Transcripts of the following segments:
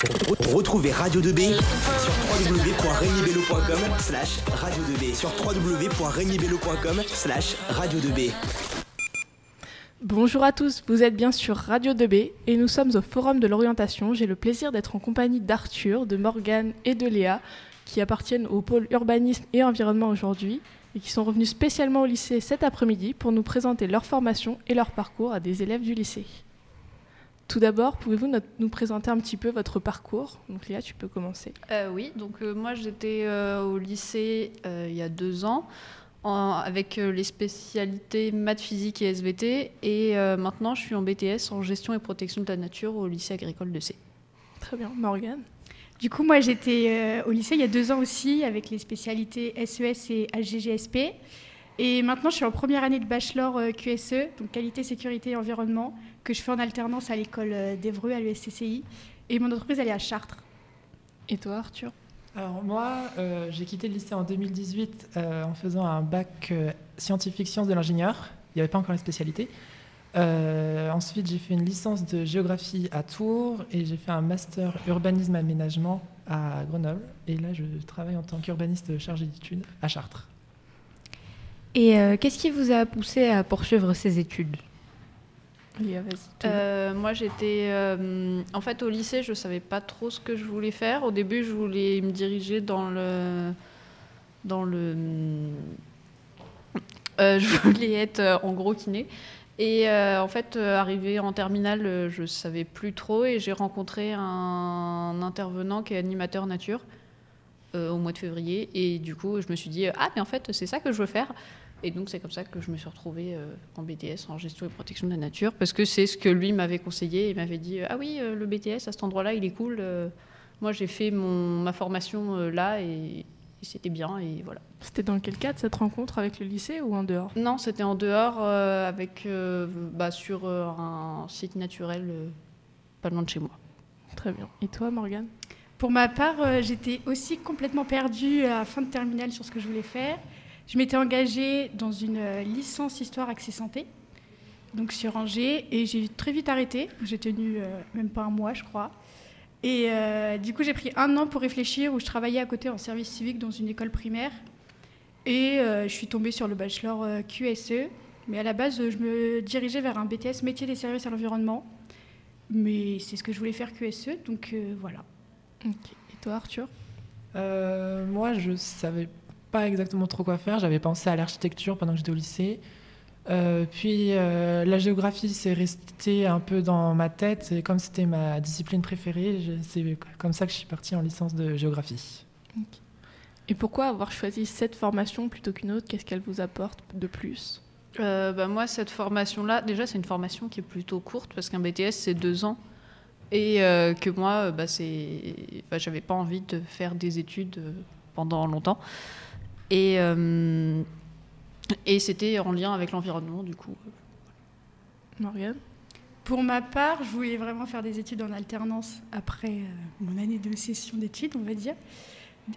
Retrouvez Radio 2B sur www.regnibello.com slash radio 2B sur www.regnibello.com slash radio 2B. Bonjour à tous, vous êtes bien sur Radio 2B et nous sommes au Forum de l'orientation. J'ai le plaisir d'être en compagnie d'Arthur, de Morgane et de Léa qui appartiennent au pôle urbanisme et environnement aujourd'hui et qui sont revenus spécialement au lycée cet après-midi pour nous présenter leur formation et leur parcours à des élèves du lycée. Tout d'abord, pouvez-vous nous présenter un petit peu votre parcours? Donc Léa, tu peux commencer. Euh, oui, donc euh, moi j'étais euh, au lycée il y a deux ans avec les spécialités maths, physique et SVT et maintenant je suis en BTS en gestion et protection de la nature au lycée agricole de C. Très bien, Morgane? Du coup, moi, j'étais au lycée il y a deux ans aussi avec les spécialités SES et HGGSP. Et maintenant, je suis en première année de bachelor QSE, donc qualité, sécurité et environnement que je fais en alternance à l'école euh, d'Evreux, à l'USCCI. Et mon entreprise, elle est à Chartres. Et toi, Arthur? Alors moi, euh, j'ai quitté le lycée en 2018 euh, en faisant un bac scientifique sciences de l'ingénieur. Il n'y avait pas encore la spécialité. ensuite, j'ai fait une licence de géographie à Tours et j'ai fait un master urbanisme aménagement à Grenoble. Et là, je travaille en tant qu'urbaniste chargé d'études à Chartres. Et qu'est-ce qui vous a poussé à poursuivre ces études? Euh, moi, j'étais. Euh, en fait, au lycée, je ne savais pas trop ce que je voulais faire. Au début, je voulais me diriger dans le. Dans le. Euh, je voulais être en gros kiné. Et en fait, arrivé en terminale, je ne savais plus trop et j'ai rencontré un intervenant qui est animateur nature au mois de février. Et du coup, je me suis dit, ah, mais en fait, c'est ça que je veux faire. Et donc, c'est comme ça que je me suis retrouvée euh, en BTS, en gestion et protection de la nature, parce que c'est ce que lui m'avait conseillé. Il m'avait dit Ah oui, euh, le BTS à cet endroit-là, il est cool. Euh, moi, j'ai fait mon, ma formation là et, c'était bien. Et voilà. C'était dans quel cadre cette rencontre avec le lycée ou en dehors? Non, c'était en dehors, avec, bah, sur un site naturel pas loin de chez moi. Très bien. Et toi, Morgane? Pour ma part, j'étais aussi complètement perdue à fin de terminale sur ce que je voulais faire. Je m'étais engagée dans une euh, licence histoire accès santé, donc sur Angers, et j'ai très vite arrêté. J'ai tenu euh, même pas un mois, je crois. Et euh, du coup, j'ai pris un an pour réfléchir, où je travaillais à côté en service civique dans une école primaire. Et je suis tombée sur le bachelor QSE. Mais à la base, je me dirigeais vers un BTS métier des services à l'environnement. Mais c'est ce que je voulais faire QSE, donc voilà. Et toi, Arthur Moi, je savais pas exactement trop quoi faire. J'avais pensé à l'architecture pendant que j'étais au lycée. Euh, puis euh, la géographie, c'est resté un peu dans ma tête. Et comme c'était ma discipline préférée, c'est comme ça que je suis partie en licence de géographie. Et pourquoi avoir choisi cette formation plutôt qu'une autre? Qu'est-ce qu'elle vous apporte de plus? Euh, bah moi, cette formation-là, déjà, c'est une formation qui est plutôt courte parce qu'un BTS, c'est deux ans. Et que moi, bah, c'est... Bah, j'avais pas envie de faire des études pendant longtemps. Et, euh, et c'était en lien avec l'environnement, du coup. Marianne Pour ma part, je voulais vraiment faire des études en alternance après euh, mon année de session d'études, on va dire.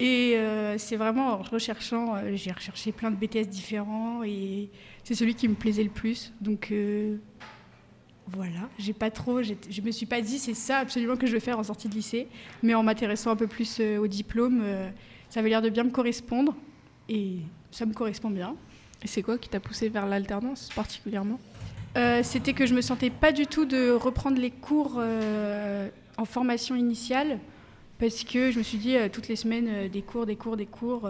Et euh, c'est vraiment en recherchant, j'ai recherché plein de BTS différents et c'est celui qui me plaisait le plus. Donc voilà, j'ai pas trop, je me suis pas dit c'est ça absolument que je veux faire en sortie de lycée, mais en m'intéressant un peu plus au diplôme, ça avait l'air de bien me correspondre. Et ça me correspond bien. Et c'est quoi qui t'a poussé vers l'alternance particulièrement? Euh, C'était que je me sentais pas du tout de reprendre les cours euh, en formation initiale parce que je me suis dit euh, toutes les semaines des cours, des cours, des cours,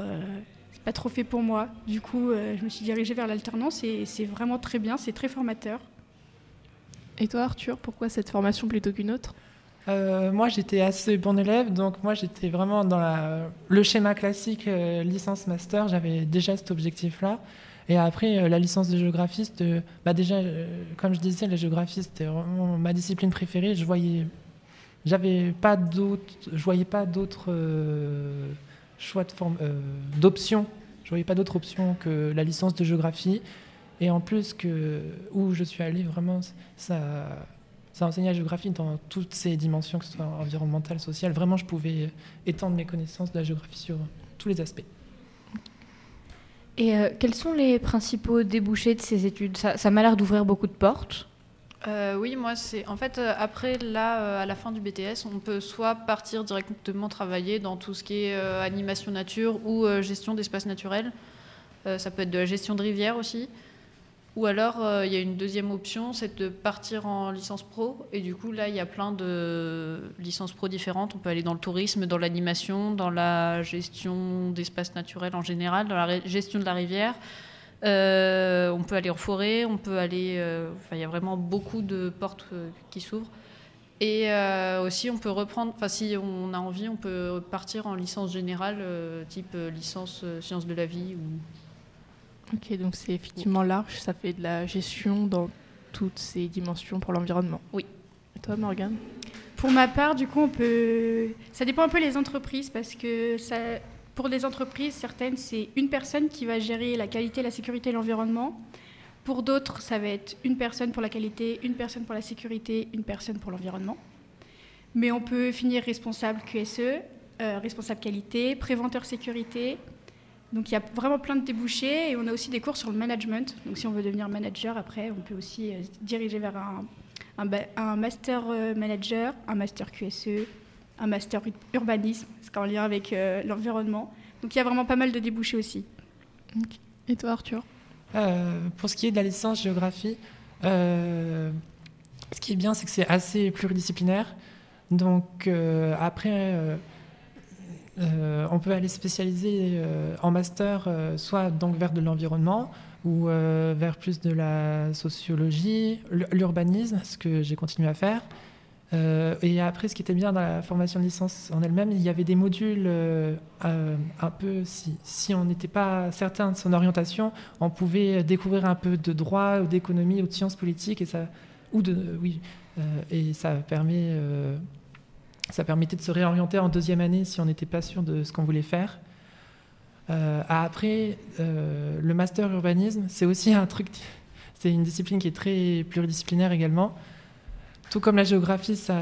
c'est pas trop fait pour moi. Du coup, je me suis dirigée vers l'alternance et c'est vraiment très bien, c'est très formateur. Et toi, Arthur, pourquoi cette formation plutôt qu'une autre? Euh, moi, j'étais assez bon élève, donc moi, j'étais vraiment dans le schéma classique euh, licence-master. J'avais déjà cet objectif-là. Et après, euh, la licence de géographiste, bah déjà, comme je disais, la géographie, c'était vraiment ma discipline préférée. Je voyais, j'avais pas d'autres, je voyais pas d'autres choix de forme, d'options. Je voyais pas d'autres options que la licence de géographie. Et en plus que où je suis allée, vraiment, ça ça enseignait la géographie dans toutes ses dimensions, que ce soit environnementale, sociale. Vraiment, je pouvais étendre mes connaissances de la géographie sur tous les aspects. Et euh, quels sont les principaux débouchés de ces études? Ça, m'a l'air d'ouvrir beaucoup de portes. Euh, oui, moi, c'est en fait euh, après là, euh, à la fin du BTS, on peut soit partir directement travailler dans tout ce qui est euh, animation nature ou euh, gestion d'espaces naturels. Euh, ça peut être de la gestion de rivière aussi. Ou alors, euh, il y a une deuxième option, c'est de partir en licence pro. Et du coup, là, il y a plein de licences pro différentes. On peut aller dans le tourisme, dans l'animation, dans la gestion d'espaces naturels en général, dans la gestion de la rivière. Euh, on peut aller en forêt, on peut aller. euh, il y a vraiment beaucoup de portes qui s'ouvrent. Et aussi, on peut reprendre. Enfin, si on a envie, on peut partir en licence générale, type licence sciences de la vie. Ou... Ok, donc c'est effectivement large, ça fait de la gestion dans toutes ses dimensions pour l'environnement. Oui. Et toi, Morgane? Pour ma part, du coup, on peut. Ça dépend un peu les entreprises parce que ça... pour des entreprises, certaines, c'est une personne qui va gérer la qualité, la sécurité et l'environnement. Pour d'autres, ça va être une personne pour la qualité, une personne pour la sécurité, une personne pour l'environnement. Mais on peut finir responsable QSE, euh, responsable qualité, préventeur sécurité. Donc il y a vraiment plein de débouchés et on a aussi des cours sur le management. Donc si on veut devenir manager, après, on peut aussi euh, se diriger vers un, un, ba- un master euh, manager, un master QSE, un master ur- urbanisme, c'est en lien avec euh, l'environnement. Donc il y a vraiment pas mal de débouchés aussi. Et toi, Arthur? Euh, pour ce qui est de la licence géographie, euh, ce qui est bien, c'est que c'est assez pluridisciplinaire. Donc euh, après, euh, on peut aller spécialiser euh, en master, euh, soit donc vers de l'environnement ou vers plus de la sociologie, l'urbanisme, ce que j'ai continué à faire. Et après, ce qui était bien dans la formation de licence en elle-même, il y avait des modules un peu, si, on n'était pas certain de son orientation, on pouvait découvrir un peu de droit ou d'économie ou de sciences politiques et ça, oui, et ça permet, ça permettait de se réorienter en deuxième année si on n'était pas sûr de ce qu'on voulait faire. Euh, après, euh, le master urbanisme, c'est aussi un truc, c'est une discipline qui est très pluridisciplinaire également. Tout comme la géographie, ça,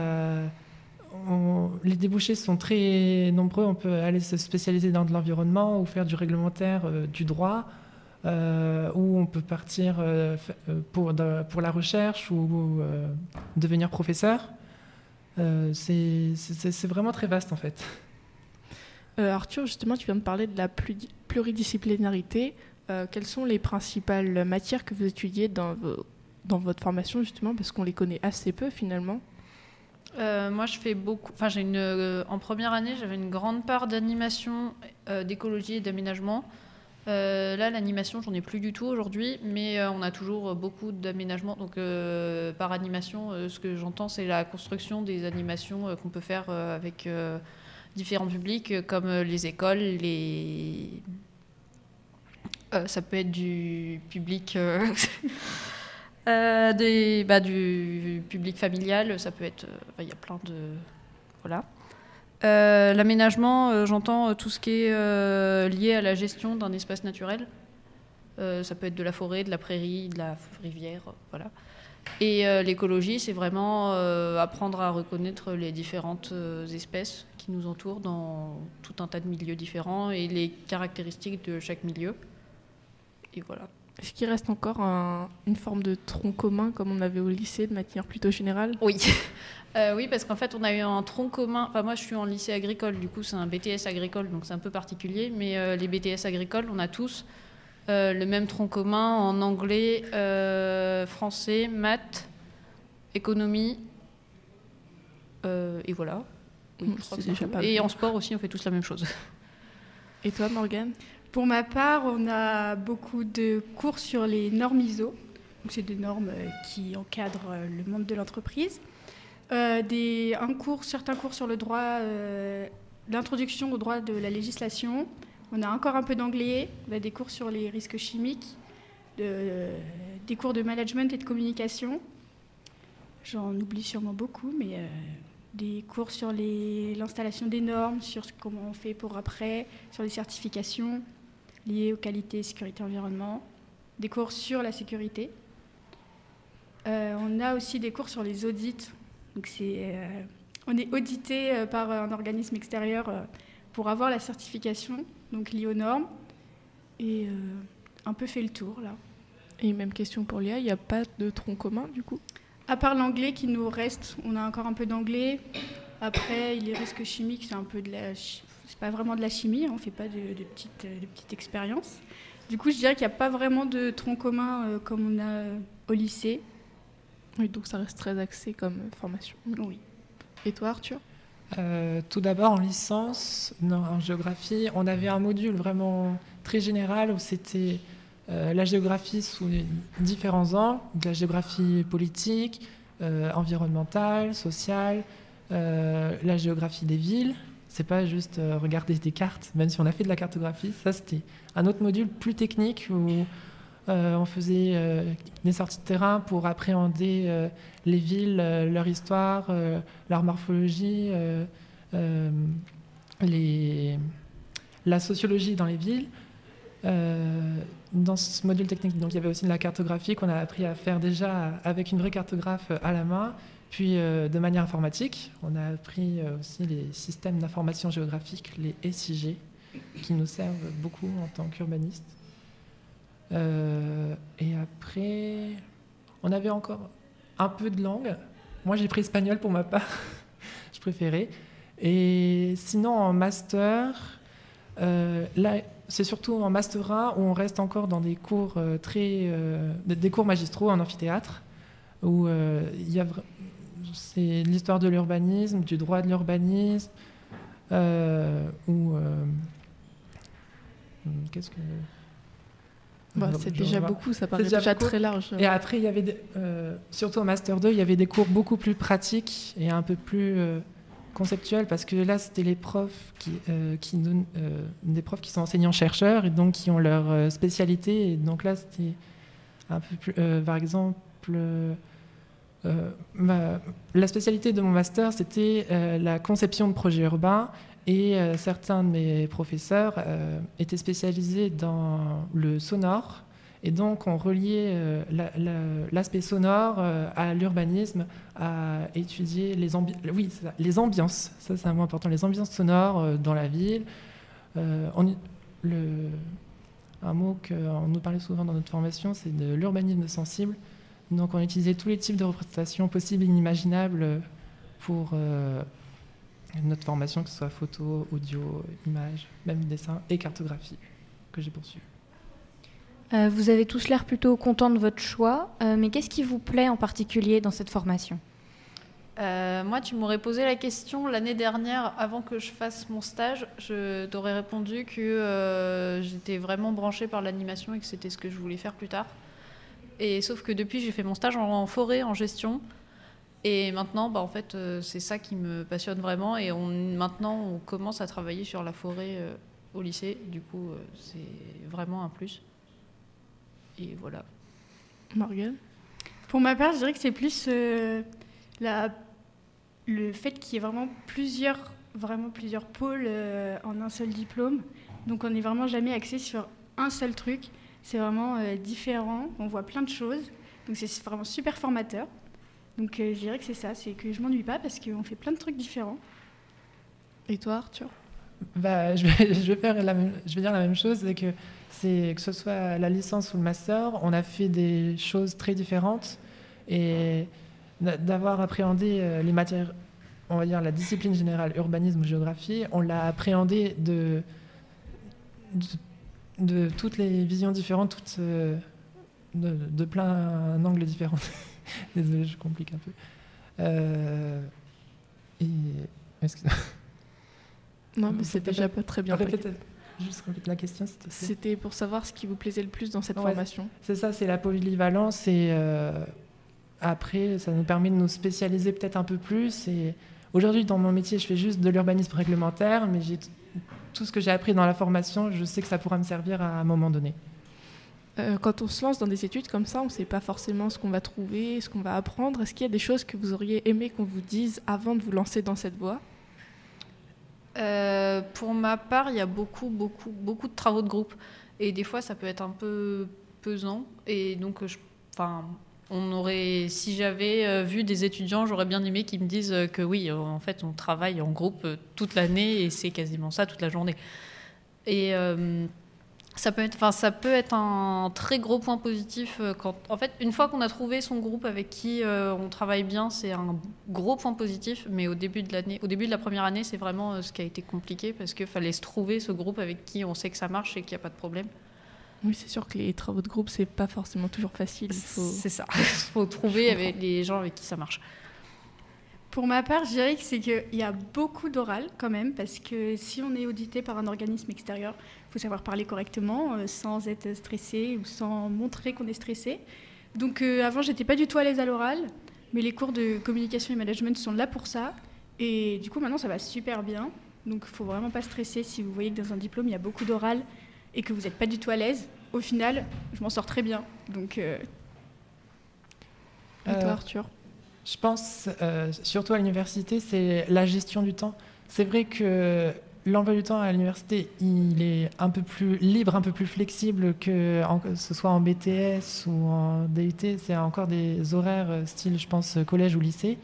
les débouchés sont très nombreux. On peut aller se spécialiser dans de l'environnement ou faire du réglementaire, euh, du droit, ou on peut partir pour, la recherche ou devenir professeur. Euh, c'est vraiment très vaste en fait. Euh, Arthur, justement, tu viens de parler de la pluridisciplinarité. Euh, quelles sont les principales matières que vous étudiez dans, vos- dans votre formation, justement, parce qu'on les connaît assez peu finalement? Euh, moi, je fais beaucoup. Enfin, j'ai une. euh, en première année, j'avais une grande part d'animation, euh, d'écologie et d'aménagement. Euh, là, l'animation, j'en ai plus du tout aujourd'hui, mais euh, on a toujours beaucoup d'aménagement. Donc, euh, par animation, ce que j'entends, c'est la construction des animations qu'on peut faire avec différents publics, comme les écoles, les. Ça peut être du public. des, bah, du public familial, ça peut être. Il y a plein de. Voilà. Euh, L'aménagement, euh, j'entends euh, tout ce qui est lié à la gestion d'un espace naturel. Ça peut être de la forêt, de la prairie, de la rivière, voilà. Et l'écologie, c'est vraiment apprendre à reconnaître les différentes espèces qui nous entourent dans tout un tas de milieux différents et les caractéristiques de chaque milieu. Et voilà. Est-ce qu'il reste encore un- une forme de tronc commun comme on avait au lycée de manière plutôt générale? Oui. Euh, oui, parce qu'en fait, on a eu un tronc commun. Enfin, moi, je suis en lycée agricole, du coup, c'est un BTS agricole, donc c'est un peu particulier. Mais euh, les BTS agricoles, on a tous euh, le même tronc commun en anglais, français, maths, économie. et voilà. Oui, je crois c'est que déjà tout. pas Et en sport aussi, on fait tous la même chose. Et toi, Morgane? Pour ma part, on a beaucoup de cours sur les normes ISO. C'est des normes euh, qui encadrent euh, le monde de l'entreprise. Euh, des, un cours, certains cours sur le droit, l'introduction au droit de la législation. On a encore un peu d'anglais. On a des cours sur les risques chimiques, de- des cours de management et de communication. J'en oublie sûrement beaucoup, mais des cours sur l'installation des normes, sur comment on fait pour après, sur les certifications liées aux qualités, sécurité, environnement, des cours sur la sécurité. Euh, on a aussi des cours sur les audits. Donc c'est, euh, on est audité euh, par un organisme extérieur euh, pour avoir la certification, donc liée aux normes. Et un peu fait le tour là. Et même question pour Léa, il n'y a pas de tronc commun du coup? À part l'anglais qui nous reste, on a encore un peu d'anglais. Après, les risques chimiques, c'est un peu de la, c'est pas vraiment de la chimie. On fait pas de, de petites, de petites expériences. Du coup, je dirais qu'il n'y a pas vraiment de tronc commun euh, comme on a euh, au lycée. Oui, donc ça reste très axé comme euh, formation. Oui. Et toi, Arthur? Euh, tout d'abord, en licence, non, en géographie, on avait un module vraiment très général où c'était euh, la géographie sous différents angles, de la géographie politique, euh, environnementale, sociale, euh, la géographie des villes. C'est pas juste euh, regarder des cartes, même si on a fait de la cartographie. Ça, c'était un autre module plus technique où euh, on faisait euh, des sorties de terrain pour appréhender les villes, leur histoire, leur morphologie, la sociologie dans les villes. Dans ce module technique, donc il y avait aussi de la cartographie qu'on a appris à faire déjà avec une vraie cartographe à la main, puis euh, de manière informatique. On a appris euh, aussi les systèmes d'information géographique, les SIG, qui nous servent beaucoup en tant qu'urbanistes. Euh, et après, on avait encore un peu de langue. Moi, j'ai pris espagnol pour ma part. Je préférais. Et sinon, en master, là, c'est surtout en master 1 où on reste encore dans des cours très, des- cours magistraux en amphithéâtre, où il y a c'est l'histoire de l'urbanisme, du droit de l'urbanisme, euh, ou euh, hmm, qu'est-ce que Bah, C'est déjà beaucoup, ça paraît déjà très large. et après, il y avait, des- euh, surtout au Master 2, il y avait des cours beaucoup plus pratiques et un peu plus conceptuels, parce que là, c'était les profs qui, qui donnent, des profs qui sont enseignants-chercheurs et donc qui ont leur spécialité. Et donc là, c'était un peu plus, par exemple, ma- la spécialité de mon master, c'était euh, la conception de projets urbains. Et euh, certains de mes professeurs euh, étaient spécialisés dans le sonore. Et donc, on reliait euh, la- la- l'aspect sonore euh, à l'urbanisme, à étudier les, ambi- oui, les ambiances. Ça, c'est un mot important. Les ambiances sonores euh, dans la ville. Euh, un mot qu'on nous parlait souvent dans notre formation, c'est de l'urbanisme sensible. Donc, on utilisait tous les types de représentations possibles et inimaginables pour euh, notre formation, que ce soit photo, audio, image, même dessin et cartographie que j'ai poursuivi. Euh, vous avez tous l'air plutôt contents de votre choix, euh, mais qu'est-ce qui vous plaît en particulier dans cette formation? Euh, moi, tu m'aurais posé la question l'année dernière, avant que je fasse mon stage. Je t'aurais répondu que euh, j'étais vraiment branchée par l'animation et que c'était ce que je voulais faire plus tard. Et sauf que depuis, j'ai fait mon stage en, forêt, en gestion. Et maintenant, bah, en fait, euh, c'est ça qui me passionne vraiment. Et on, maintenant, on commence à travailler sur la forêt euh, au lycée. Du coup, euh, c'est vraiment un plus. Et voilà. Morgane? Pour ma part, je dirais que c'est plus la, le fait qu'il y ait vraiment plusieurs, vraiment plusieurs pôles en un seul diplôme. Donc on n'est vraiment jamais axé sur un seul truc. C'est vraiment euh, différent. On voit plein de choses. Donc c'est vraiment super formateur. Donc euh, je dirais que c'est ça, c'est que je m'ennuie pas parce qu'on fait plein de trucs différents. Et toi, Arthur? Bah, je, vais, je, vais faire la même, je vais dire la même chose, c'est que, c'est, que ce soit la licence ou le master, on a fait des choses très différentes et d'a- d'avoir appréhendé euh, les matières, on va dire la discipline générale, urbanisme ou géographie, on l'a appréhendé de, de, de toutes les visions différentes, toutes, euh, de, de plein d'angles différents. Désolé, je complique un peu. Euh, et, Non, mais c'est déjà pas très bien. Répète, juste la question. C'était pour savoir ce qui vous plaisait le plus dans cette Ouais. formation. C'est ça, c'est la polyvalence et euh, après, ça nous permet de nous spécialiser peut-être un peu plus. Et aujourd'hui, dans mon métier, je fais juste de l'urbanisme réglementaire, mais j'ai tout ce que j'ai appris dans la formation, je sais que ça pourra me servir à un moment donné. Euh, quand on se lance dans des études comme ça, on ne sait pas forcément ce qu'on va trouver, ce qu'on va apprendre. Est-ce qu'il y a des choses que vous auriez aimé qu'on vous dise avant de vous lancer dans cette voie? Euh, pour ma part, il y a beaucoup, beaucoup, beaucoup de travaux de groupe. Et des fois, ça peut être un peu pesant. Et donc, je, enfin, on aurait, si j'avais euh, vu des étudiants, j'aurais bien aimé qu'ils me disent euh, que oui, euh, en fait, on travaille en groupe toute l'année et c'est quasiment ça toute la journée. Et ça peut être, enfin, ça peut être un très gros point positif quand, en fait, une fois qu'on a trouvé son groupe avec qui on travaille bien, c'est un gros point positif. Mais au début de l'année, au début de la première année, c'est vraiment ce qui a été compliqué parce qu'il fallait se trouver ce groupe avec qui on sait que ça marche et qu'il n'y a pas de problème. Oui, c'est sûr que les travaux de groupe, c'est pas forcément toujours facile. Faut... C'est ça. Il faut trouver avec les gens avec qui ça marche. Pour ma part, je dirais que c'est qu'il y a beaucoup d'oral quand même, parce que si on est audité par un organisme extérieur, il faut savoir parler correctement, euh, sans être stressé ou sans montrer qu'on est stressé. Donc euh, avant, j'étais pas du tout à l'aise à l'oral, mais les cours de communication et management sont là pour ça. Et du coup, maintenant, ça va super bien. Donc il faut vraiment pas stresser si vous voyez que dans un diplôme, il y a beaucoup d'oral et que vous n'êtes pas du tout à l'aise. Au final, je m'en sors très bien. Donc. Euh... Et toi, Euh, Arthur? Je pense, euh, surtout à l'université, c'est la gestion du temps. C'est vrai que l'emploi du temps à l'université, il est un peu plus libre, un peu plus flexible que ce soit en BTS ou en DUT. C'est encore des horaires style, je pense, collège ou lycée.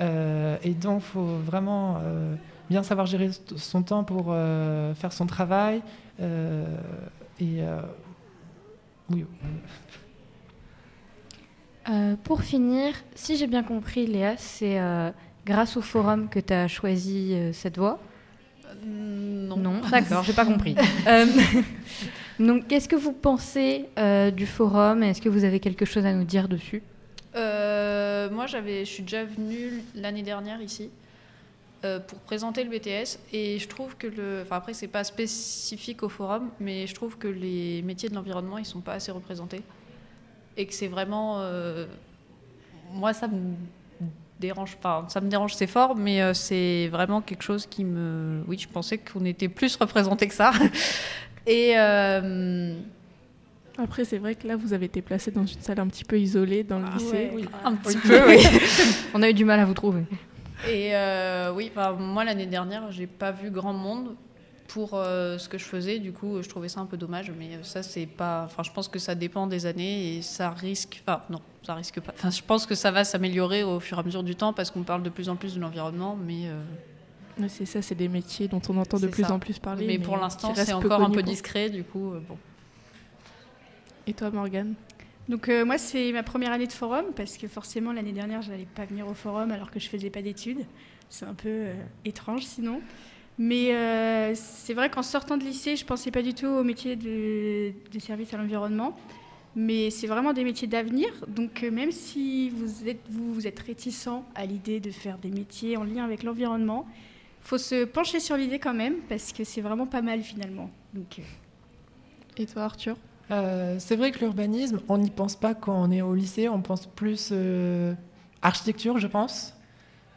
Euh, et donc, il faut vraiment euh, bien savoir gérer son temps pour euh, faire son travail. euh, et euh, oui, Euh, pour finir, si j'ai bien compris, Léa, c'est euh, grâce au forum que tu as choisi euh, cette voie? Non. d'accord, j'ai pas compris. Euh, donc, qu'est-ce que vous pensez euh, du forum? Est-ce que vous avez quelque chose à nous dire dessus? Moi, j'avais, je suis déjà venue l'année dernière ici euh, pour présenter le BTS et je trouve que le, enfin après c'est pas spécifique au forum, mais je trouve que les métiers de l'environnement ils sont pas assez représentés. Et que c'est vraiment, euh, moi ça me dérange, enfin ça me dérange c'est fort, mais euh, c'est vraiment quelque chose qui me, oui je pensais qu'on était plus représenté que ça. Et euh, Après, c'est vrai que là, vous avez été placé dans une salle un petit peu isolée dans le Ah lycée. ouais. Oui. un petit peu oui. On a eu du mal à vous trouver. Et euh, oui, moi l'année dernière, j'ai pas vu grand monde pour euh, ce que je faisais. Du coup, je trouvais ça un peu dommage. Mais euh, ça, c'est pas. Enfin, je pense que ça dépend des années et ça risque. Enfin, non, ça risque pas. Enfin, je pense que ça va s'améliorer au fur et à mesure du temps parce qu'on parle de plus en plus de l'environnement. Mais, euh, Mais c'est ça, c'est des métiers dont on entend de plus ça. en plus parler. mais pour l'instant, c'est encore un peu quoi. discret. Du coup, euh, bon. Et toi, Morgane Donc euh, moi, c'est ma première année de forum, parce que forcément, l'année dernière, je n'allais pas venir au forum alors que je faisais pas d'études. C'est un peu euh, étrange sinon. Mais euh, c'est vrai qu'en sortant de lycée, je pensais pas du tout au métier de, de service à l'environnement. Mais c'est vraiment des métiers d'avenir. Donc même si vous êtes, vous, vous êtes réticent à l'idée de faire des métiers en lien avec l'environnement, faut se pencher sur l'idée quand même, parce que c'est vraiment pas mal finalement. Donc, Et toi, Arthur Euh, c'est vrai que l'urbanisme, on n'y pense pas quand on est au lycée, on pense plus euh, architecture, je pense.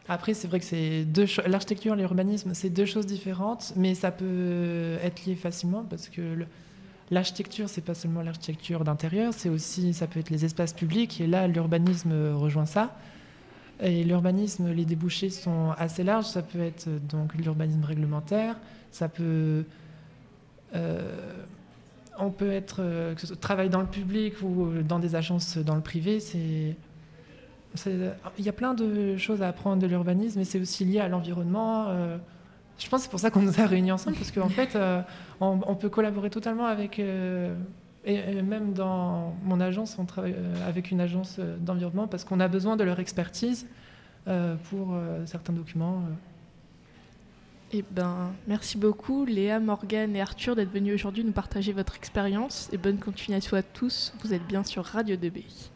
Après, c'est vrai que c'est deux l'architecture et l'urbanisme, c'est deux choses différentes, mais ça peut être lié facilement parce que l'architecture, c'est pas seulement l'architecture d'intérieur, c'est aussi, ça peut être les espaces publics, et là, l'urbanisme rejoint ça. Et l'urbanisme, les débouchés sont assez larges. Ça peut être euh, donc l'urbanisme réglementaire, ça peut on peut être euh, que ce soit travail dans le public ou euh, dans des agences dans le privé. C'est, il y a plein de choses à apprendre de l'urbanisme, et c'est aussi lié à l'environnement. euh. je pense que c'est pour ça qu'on nous a réunis ensemble, parce qu'en fait, euh, on, on peut collaborer totalement avec. euh, et, même dans mon agence, on travaille euh, avec une agence euh, d'environnement parce qu'on a besoin de leur expertise euh, pour euh, certains documents. Eh ben, merci beaucoup, Léa, Morgane et Arthur, d'être venus aujourd'hui nous partager votre expérience. Et bonne continuation à tous. Vous êtes bien sur Radio 2B.